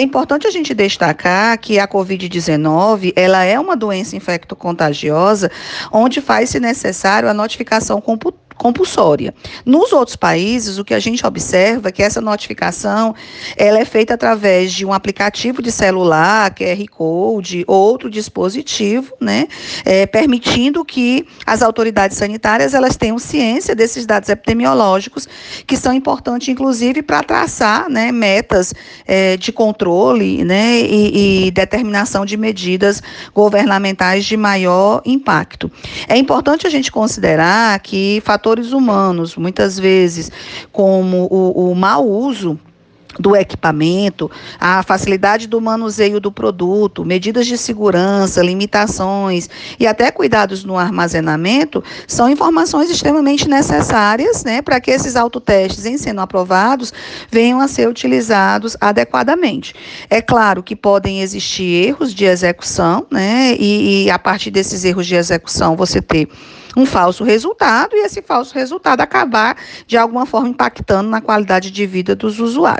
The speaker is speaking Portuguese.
É importante a gente destacar que a COVID-19, ela é uma doença infecto-contagiosa, onde faz-se necessário a notificação computadora compulsória. Nos outros países, o que a gente observa é que essa notificação ela é feita através de um aplicativo de celular, QR Code, ou outro dispositivo, né, é, permitindo que as autoridades sanitárias elas tenham ciência desses dados epidemiológicos, que são importantes, inclusive, para traçar né, metas é, de controle né, e, e determinação de medidas governamentais de maior impacto. É importante a gente considerar que fatores fatores humanos, muitas vezes, como o, o mau uso do equipamento, a facilidade do manuseio do produto, medidas de segurança, limitações e até cuidados no armazenamento são informações extremamente necessárias, né, para que esses autotestes, em sendo aprovados, venham a ser utilizados adequadamente. É claro que podem existir erros de execução, né, e, e a partir desses erros de execução você ter um falso resultado e esse falso resultado acabar de alguma forma impactando na qualidade de vida dos usuários.